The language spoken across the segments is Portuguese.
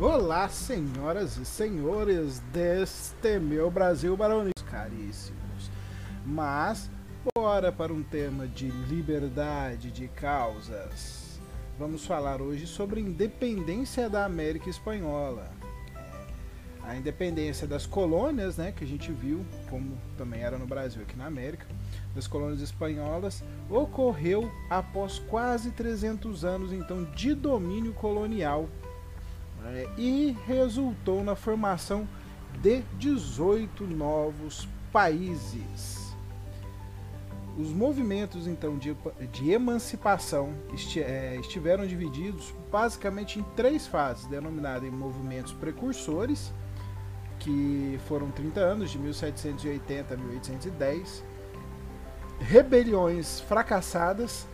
Olá, senhoras e senhores deste meu Brasil barões caríssimos. Mas, bora para um tema de liberdade de causas. Vamos falar hoje sobre a independência da América Espanhola. A independência das colônias, né, que a gente viu, como também era no Brasil aqui na América, das colônias espanholas, ocorreu após quase 300 anos então de domínio colonial é, e resultou na formação de 18 novos países. Os movimentos então de, de emancipação esti, é, estiveram divididos basicamente em três fases, denominadas movimentos precursores, que foram 30 anos, de 1780 a 1810, rebeliões fracassadas,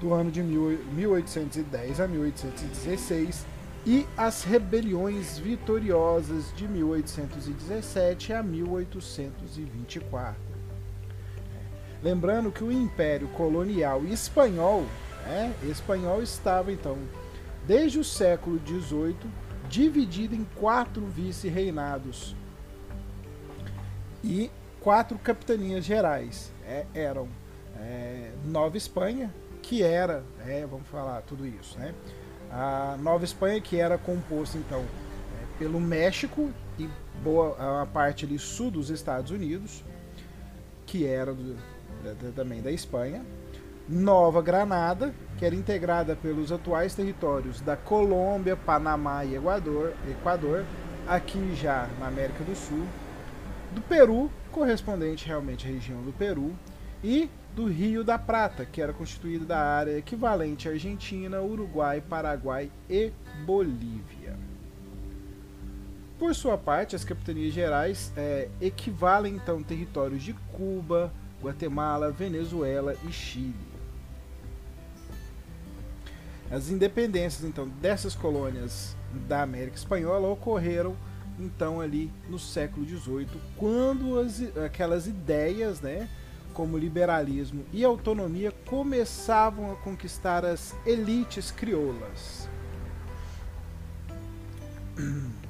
do ano de 1810 a 1816, e as rebeliões vitoriosas de 1817 a 1824. Lembrando que o Império Colonial Espanhol, né, espanhol estava então desde o século XVIII dividido em quatro vice-reinados e quatro capitanias gerais. É, eram é, Nova Espanha, que era, é, vamos falar tudo isso, né? A Nova Espanha, que era composta então é, pelo México e boa a parte ali sul dos Estados Unidos, que era do, da, também da Espanha. Nova Granada, que era integrada pelos atuais territórios da Colômbia, Panamá e Equador, Equador, aqui já na América do Sul, do Peru, correspondente realmente à região do Peru, e do Rio da Prata, que era constituído da área equivalente à Argentina, Uruguai, Paraguai e Bolívia. Por sua parte, as capitanias gerais é, equivalem então territórios de Cuba, Guatemala, Venezuela e Chile. As independências então dessas colônias da América Espanhola ocorreram então ali no século XVIII, quando as, aquelas ideias, né, como liberalismo e autonomia começavam a conquistar as elites crioulas.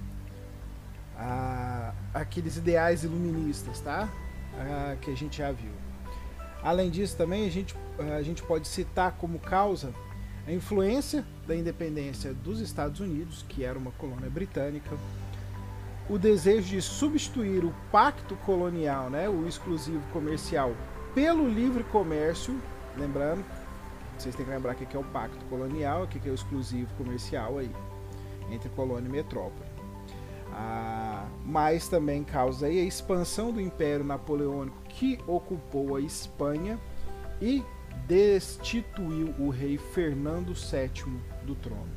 Ah, aqueles ideais iluministas, tá? Ah, que a gente já viu. Além disso, também a gente, a gente pode citar como causa a influência da independência dos Estados Unidos, que era uma colônia britânica, o desejo de substituir o pacto colonial, né, o exclusivo comercial, pelo livre comércio, lembrando, vocês têm que lembrar que é o pacto colonial, o que é o exclusivo comercial aí, entre colônia e metrópole. Ah, mas também causa aí a expansão do Império Napoleônico que ocupou a Espanha e destituiu o rei Fernando VII do trono.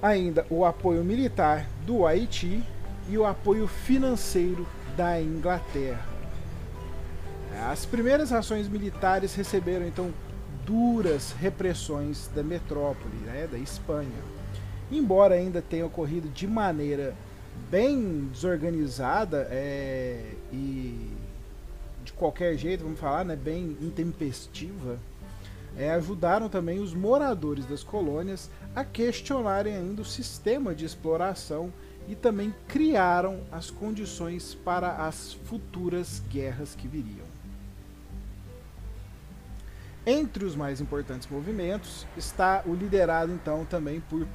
Ainda o apoio militar do Haiti e o apoio financeiro da Inglaterra. As primeiras ações militares receberam então duras repressões da metrópole, né, da Espanha. Embora ainda tenha ocorrido de maneira bem desorganizada é, e de qualquer jeito, vamos falar, né, bem intempestiva, é, ajudaram também os moradores das colônias a questionarem ainda o sistema de exploração e também criaram as condições para as futuras guerras que viriam. Entre os mais importantes movimentos está o liderado então também por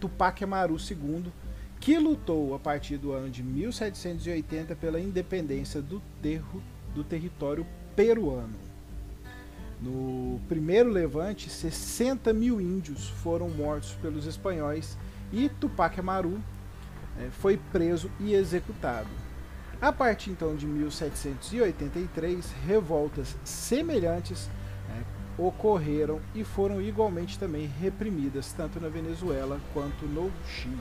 Tupac Amaru II, que lutou a partir do ano de 1780 pela independência do, terro, do território peruano. No primeiro levante, 60 mil índios foram mortos pelos espanhóis e Tupac Amaru é, foi preso e executado. A partir então de 1783, revoltas semelhantes ocorreram e foram igualmente também reprimidas, tanto na Venezuela quanto no Chile.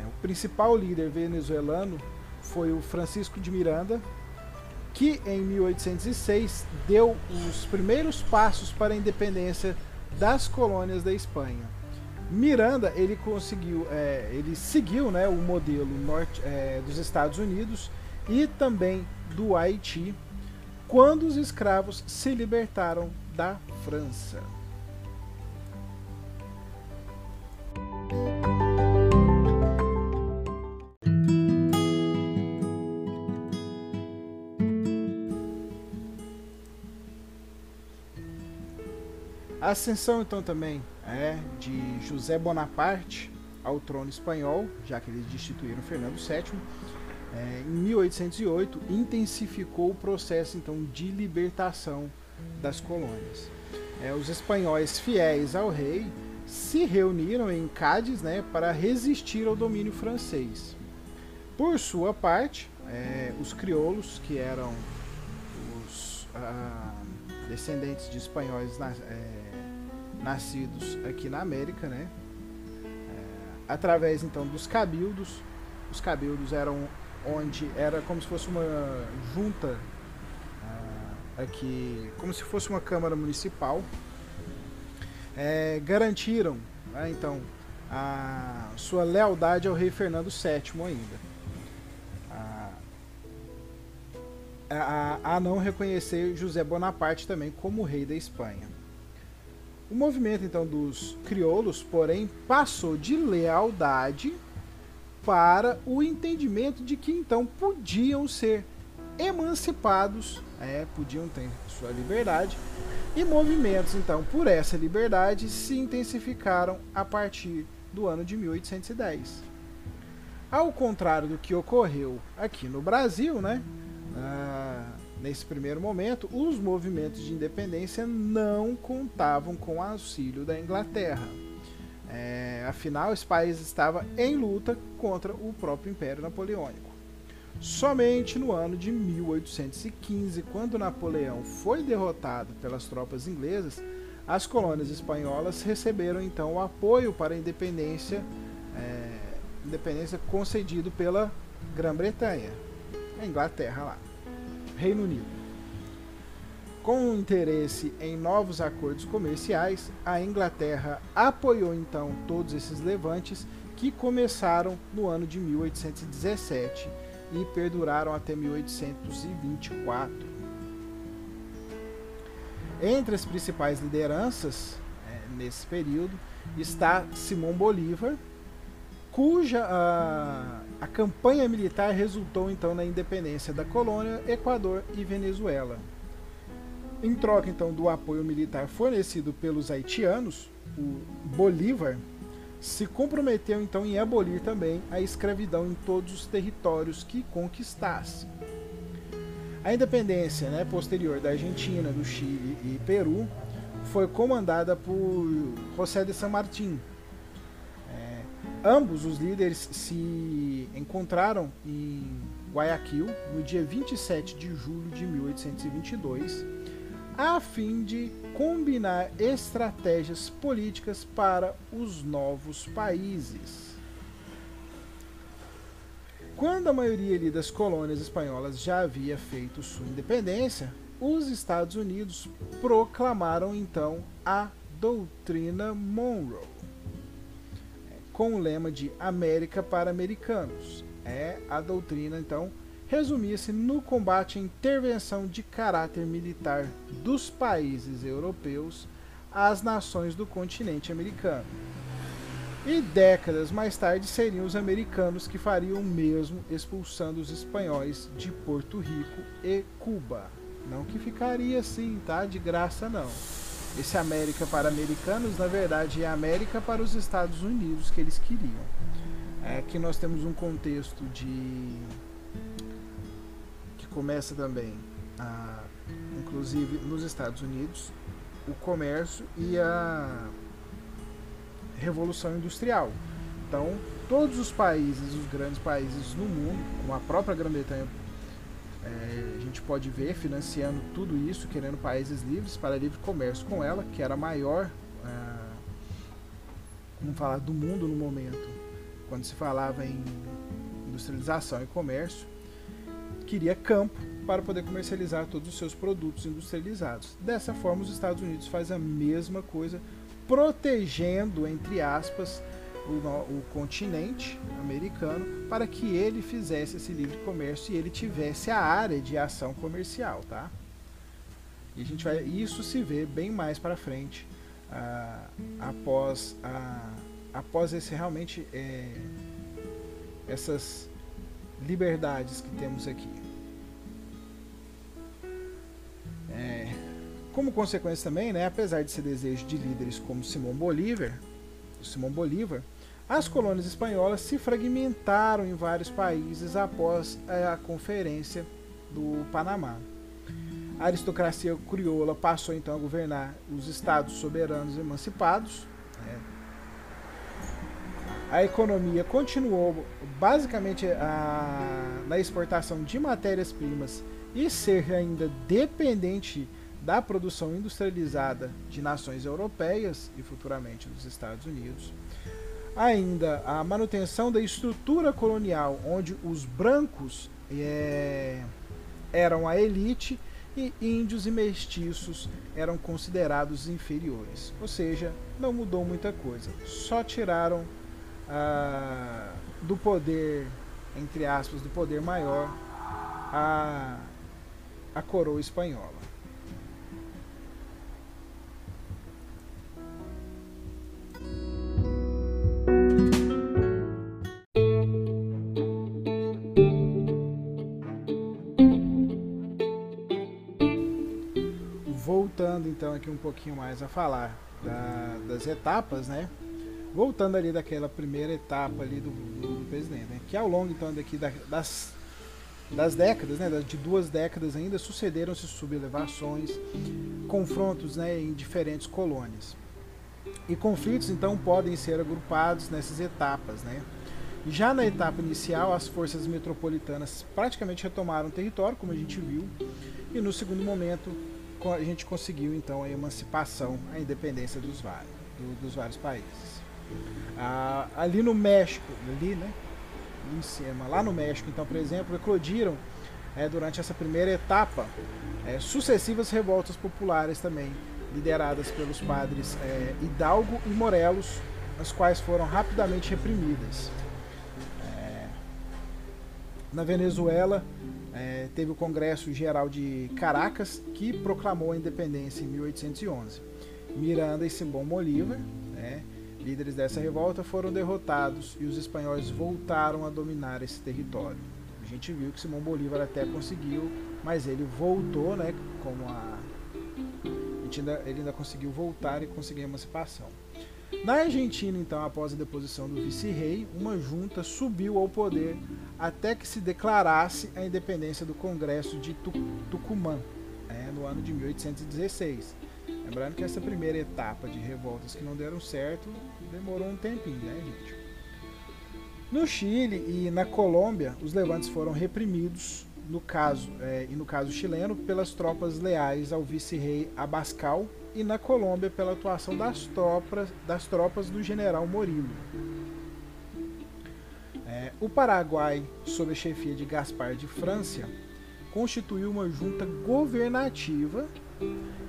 É, o principal líder venezuelano foi o Francisco de Miranda, que em 1806 deu os primeiros passos para a independência das colônias da Espanha. Miranda ele conseguiu, é, ele seguiu né, o modelo norte, é, dos Estados Unidos e também do Haiti, quando os escravos se libertaram da França. A ascensão então também é de José Bonaparte ao trono espanhol, já que eles destituíram Fernando VII, é, em 1808 intensificou o processo então de libertação das colônias. É, os espanhóis fiéis ao rei se reuniram em Cádiz né, para resistir ao domínio francês. Por sua parte, é, os crioulos, que eram os ah, descendentes de espanhóis na, é, nascidos aqui na América, né, é, através então dos cabildos, os cabildos eram onde era como se fosse uma junta ah, aqui, como se fosse uma câmara municipal, é, garantiram, né, então, a sua lealdade ao rei Fernando VII ainda. A, a, a não reconhecer José Bonaparte também como rei da Espanha. O movimento então dos crioulos, porém, passou de lealdade para o entendimento de que então podiam ser emancipados, é, podiam ter sua liberdade, e movimentos então por essa liberdade se intensificaram a partir do ano de 1810. Ao contrário do que ocorreu aqui no Brasil, né, ah, nesse primeiro momento, os movimentos de independência não contavam com o auxílio da Inglaterra. É, afinal, esse país estava em luta contra o próprio Império Napoleônico. Somente no ano de 1815, quando Napoleão foi derrotado pelas tropas inglesas, as colônias espanholas receberam então o apoio para a independência, é, independência concedido pela Grã-Bretanha, a Inglaterra lá, Reino Unido. Com interesse em novos acordos comerciais, a Inglaterra apoiou então todos esses levantes que começaram no ano de 1817 e perduraram até 1824. Entre as principais lideranças é, nesse período está Simão Bolívar, cuja a, a campanha militar resultou então na independência da colônia, Equador e Venezuela. Em troca então do apoio militar fornecido pelos haitianos, o Bolívar se comprometeu então em abolir também a escravidão em todos os territórios que conquistasse. A independência né, posterior da Argentina, do Chile e Peru foi comandada por José de San Martín. É, ambos os líderes se encontraram em Guayaquil no dia 27 de julho de 1822 a fim de combinar estratégias políticas para os novos países. Quando a maioria das colônias espanholas já havia feito sua independência, os Estados Unidos proclamaram então a doutrina Monroe, com o lema de América para Americanos. É a doutrina então resumia-se no combate à intervenção de caráter militar dos países europeus às nações do continente americano. E décadas mais tarde seriam os americanos que fariam o mesmo, expulsando os espanhóis de Porto Rico e Cuba. Não que ficaria assim, tá? De graça não. Esse América para americanos, na verdade, é América para os Estados Unidos que eles queriam. É que nós temos um contexto de começa também, a, inclusive nos Estados Unidos, o comércio e a revolução industrial. Então, todos os países, os grandes países no mundo, como a própria Grã-Bretanha, é, a gente pode ver financiando tudo isso, querendo países livres para livre comércio com ela, que era a maior, é, vamos falar, do mundo no momento, quando se falava em industrialização e comércio queria campo para poder comercializar todos os seus produtos industrializados. Dessa forma, os Estados Unidos faz a mesma coisa, protegendo, entre aspas, o, o, continente americano para que ele fizesse esse livre comércio e ele tivesse a área de ação comercial, tá? E a gente vai, isso se vê bem mais para frente, ah, após, ah, após esse realmente é, essas liberdades que temos aqui. É, Como consequência também, né, apesar de ser desejo de líderes como Simão Bolívar, Simão Bolívar, as colônias espanholas se fragmentaram em vários países após a Conferência do Panamá. A aristocracia crioula passou então a governar os estados soberanos emancipados. Né? A economia continuou basicamente a, na exportação de matérias-primas e ser ainda dependente da produção industrializada de nações europeias e futuramente dos Estados Unidos. Ainda a manutenção da estrutura colonial, onde os brancos é, eram a elite e índios e mestiços eram considerados inferiores. Ou seja, não mudou muita coisa. Só tiraram ah, do poder, entre aspas, do poder maior, a, a coroa espanhola. voltando então aqui um pouquinho mais a falar da, das etapas, né? Voltando ali daquela primeira etapa ali do, do presidente, né? que ao longo então daqui da, das, das décadas, né? De duas décadas ainda sucederam-se sublevações, confrontos, né? Em diferentes colônias e conflitos então podem ser agrupados nessas etapas, né? Já na etapa inicial, as forças metropolitanas praticamente retomaram o território, como a gente viu, e no segundo momento a gente conseguiu então a emancipação, a independência dos vários, do, dos vários países. Ah, ali no México, ali, né, em cima, lá no México, então, por exemplo, eclodiram é, durante essa primeira etapa é, sucessivas revoltas populares também, lideradas pelos padres é, Hidalgo e Morelos, as quais foram rapidamente reprimidas. É, na Venezuela, é, teve o Congresso Geral de Caracas, que proclamou a independência em 1811. Miranda e Simão Bolívar, né, líderes dessa revolta, foram derrotados e os espanhóis voltaram a dominar esse território. A gente viu que Simão Bolívar até conseguiu, mas ele voltou, né, como a ainda, ele ainda conseguiu voltar e conseguir a emancipação. Na Argentina, então, após a deposição do vice-rei, uma junta subiu ao poder até que se declarasse a independência do Congresso de Tucumã, né, no ano de 1816. Lembrando que essa primeira etapa de revoltas que não deram certo demorou um tempinho, né, gente? No Chile e na Colômbia, os levantes foram reprimidos, no caso é, e no caso chileno, pelas tropas leais ao vice-rei Abascal e na Colômbia pela atuação das tropas, das tropas do general Morillo. É, o Paraguai, sob a chefia de Gaspar de França, constituiu uma junta governativa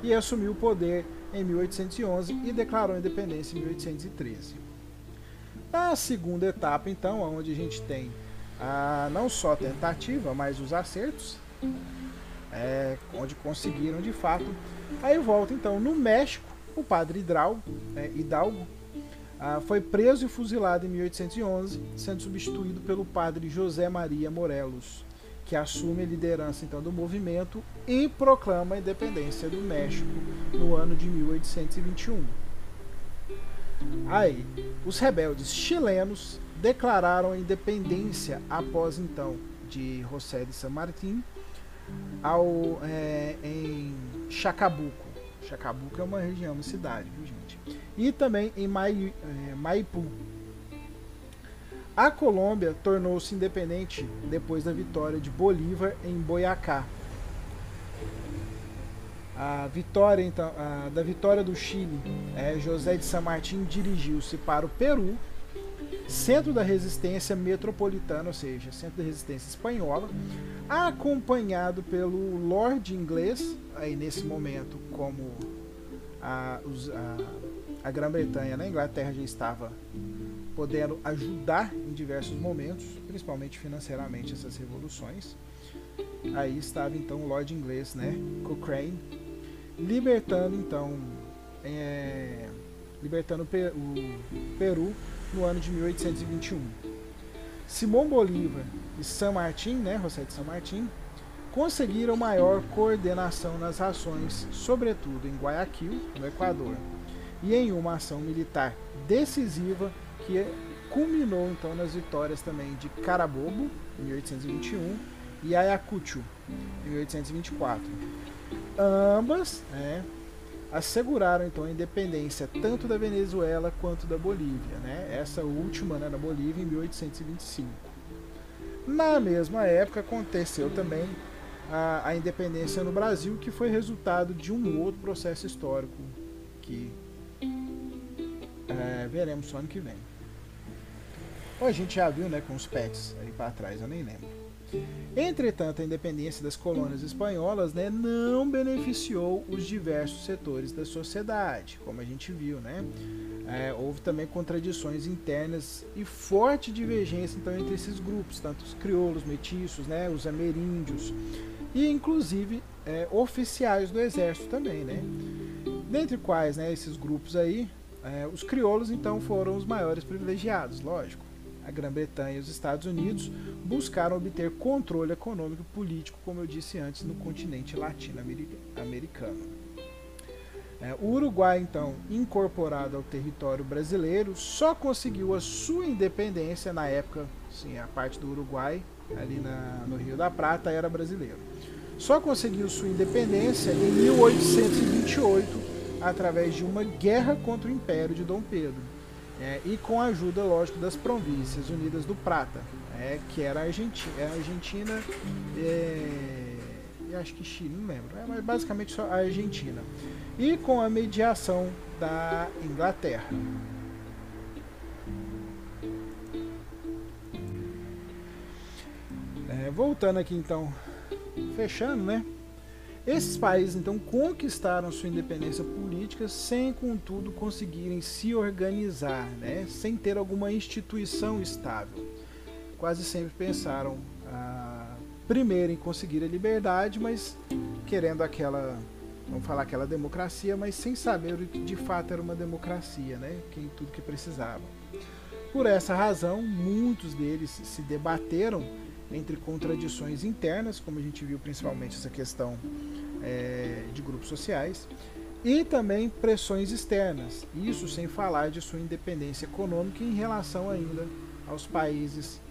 e assumiu o poder em 1811 e declarou a independência em 1813. Na segunda etapa, então, onde a gente tem a, não só a tentativa, mas os acertos, é, onde conseguiram de fato Aí volta então no México, o padre Hidalgo, né, Hidalgo foi preso e fuzilado em 1811, sendo substituído pelo padre José Maria Morelos, que assume a liderança então do movimento e proclama a independência do México no ano de 1821. Aí, os rebeldes chilenos declararam a independência após então de José de San Martín ao, é, em Chacabuco. Chacabuco é uma região, uma cidade, viu, gente? E também em Mai, é, Maipu. A Colômbia tornou-se independente depois da vitória de Bolívar em Boyacá. A vitória então, a, da vitória do Chile, é, José de San Martín dirigiu-se para o Peru centro da resistência metropolitana, ou seja, centro da resistência espanhola, acompanhado pelo Lord inglês, aí nesse momento, como a, a, a Grã-Bretanha na Inglaterra já estava podendo ajudar em diversos momentos, principalmente financeiramente, essas revoluções. Aí estava então o Lord inglês, né, Cochrane, libertando então, é, libertando o Peru no ano de 1821. Simão Bolívar e San Martín, né, José de San Martín, conseguiram maior coordenação nas ações, sobretudo em Guayaquil, no Equador, e em uma ação militar decisiva que culminou então nas vitórias também de Carabobo, em 1821, e Ayacucho, em 1824. Ambas né, asseguraram então a independência tanto da Venezuela quanto da Bolívia, né? essa última né, da Bolívia em 1825. Na mesma época aconteceu também a, a independência no Brasil, que foi resultado de um outro processo histórico que é, veremos só ano que vem. Ou a gente já viu né, com os pets aí para trás, eu nem lembro. Entretanto, a independência das colônias espanholas né, não beneficiou os diversos setores da sociedade, como a gente viu. Né? É, houve também contradições internas e forte divergência então, entre esses grupos, tanto os crioulos, mestiços, né, os ameríndios e inclusive é, oficiais do exército também. Né? Dentre quais né, esses grupos aí, é, os crioulos então foram os maiores privilegiados, lógico a Grã-Bretanha e os Estados Unidos buscaram obter controle econômico e político, como eu disse antes, no continente latino-americano. É, o Uruguai, então, incorporado ao território brasileiro, só conseguiu a sua independência na época, sim, a parte do Uruguai, ali na, no Rio da Prata, era brasileiro. Só conseguiu sua independência em 1828, através de uma guerra contra o Império de Dom Pedro é, e com a ajuda, lógico, das Províncias Unidas do Prata, é, que era a Argentina, é Argentina é, e acho que Chile, não lembro, é, mas basicamente só a Argentina, e com a mediação da Inglaterra. É, voltando aqui então, fechando, né? Esses países então conquistaram sua independência política sem, contudo, conseguirem se organizar, né? sem ter alguma instituição estável. Quase sempre pensaram ah, primeiro em conseguir a liberdade, mas querendo aquela, vamos falar aquela democracia, mas sem saber o que de fato era uma democracia, né? Quem tudo que precisavam. Por essa razão, muitos deles se debateram entre contradições internas, como a gente viu principalmente essa questão é, de grupos sociais, e também pressões externas, isso sem falar de sua independência econômica em relação ainda aos países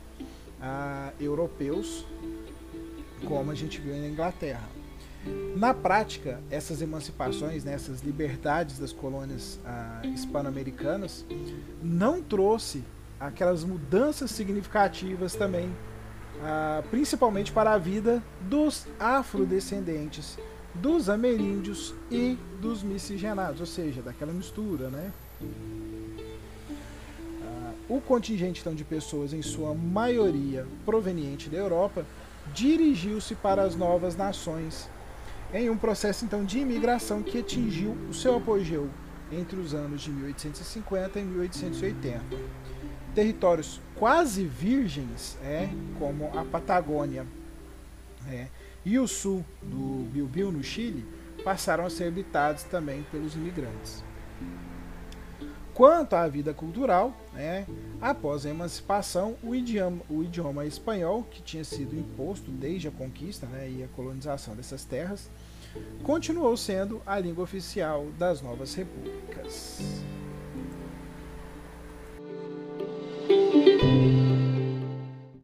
europeus, como a gente viu na Inglaterra. Na prática, essas emancipações, né, essas liberdades das colônias ah, hispano-americanas não trouxe aquelas mudanças significativas também ah, principalmente para a vida dos afrodescendentes, dos ameríndios e dos miscigenados, ou seja, daquela mistura, né? Ah, o contingente então, de pessoas, em sua maioria proveniente da Europa, dirigiu-se para as novas nações em um processo então de imigração que atingiu o seu apogeu entre os anos de 1850 e 1880 territórios quase virgens, é, como a Patagônia é, e o sul do Biobío, no Chile, passaram a ser habitados também pelos imigrantes. Quanto à vida cultural, né, após a emancipação, o idioma, o idioma, espanhol, que tinha sido imposto desde a conquista né, e a colonização dessas terras, continuou sendo a língua oficial das novas repúblicas.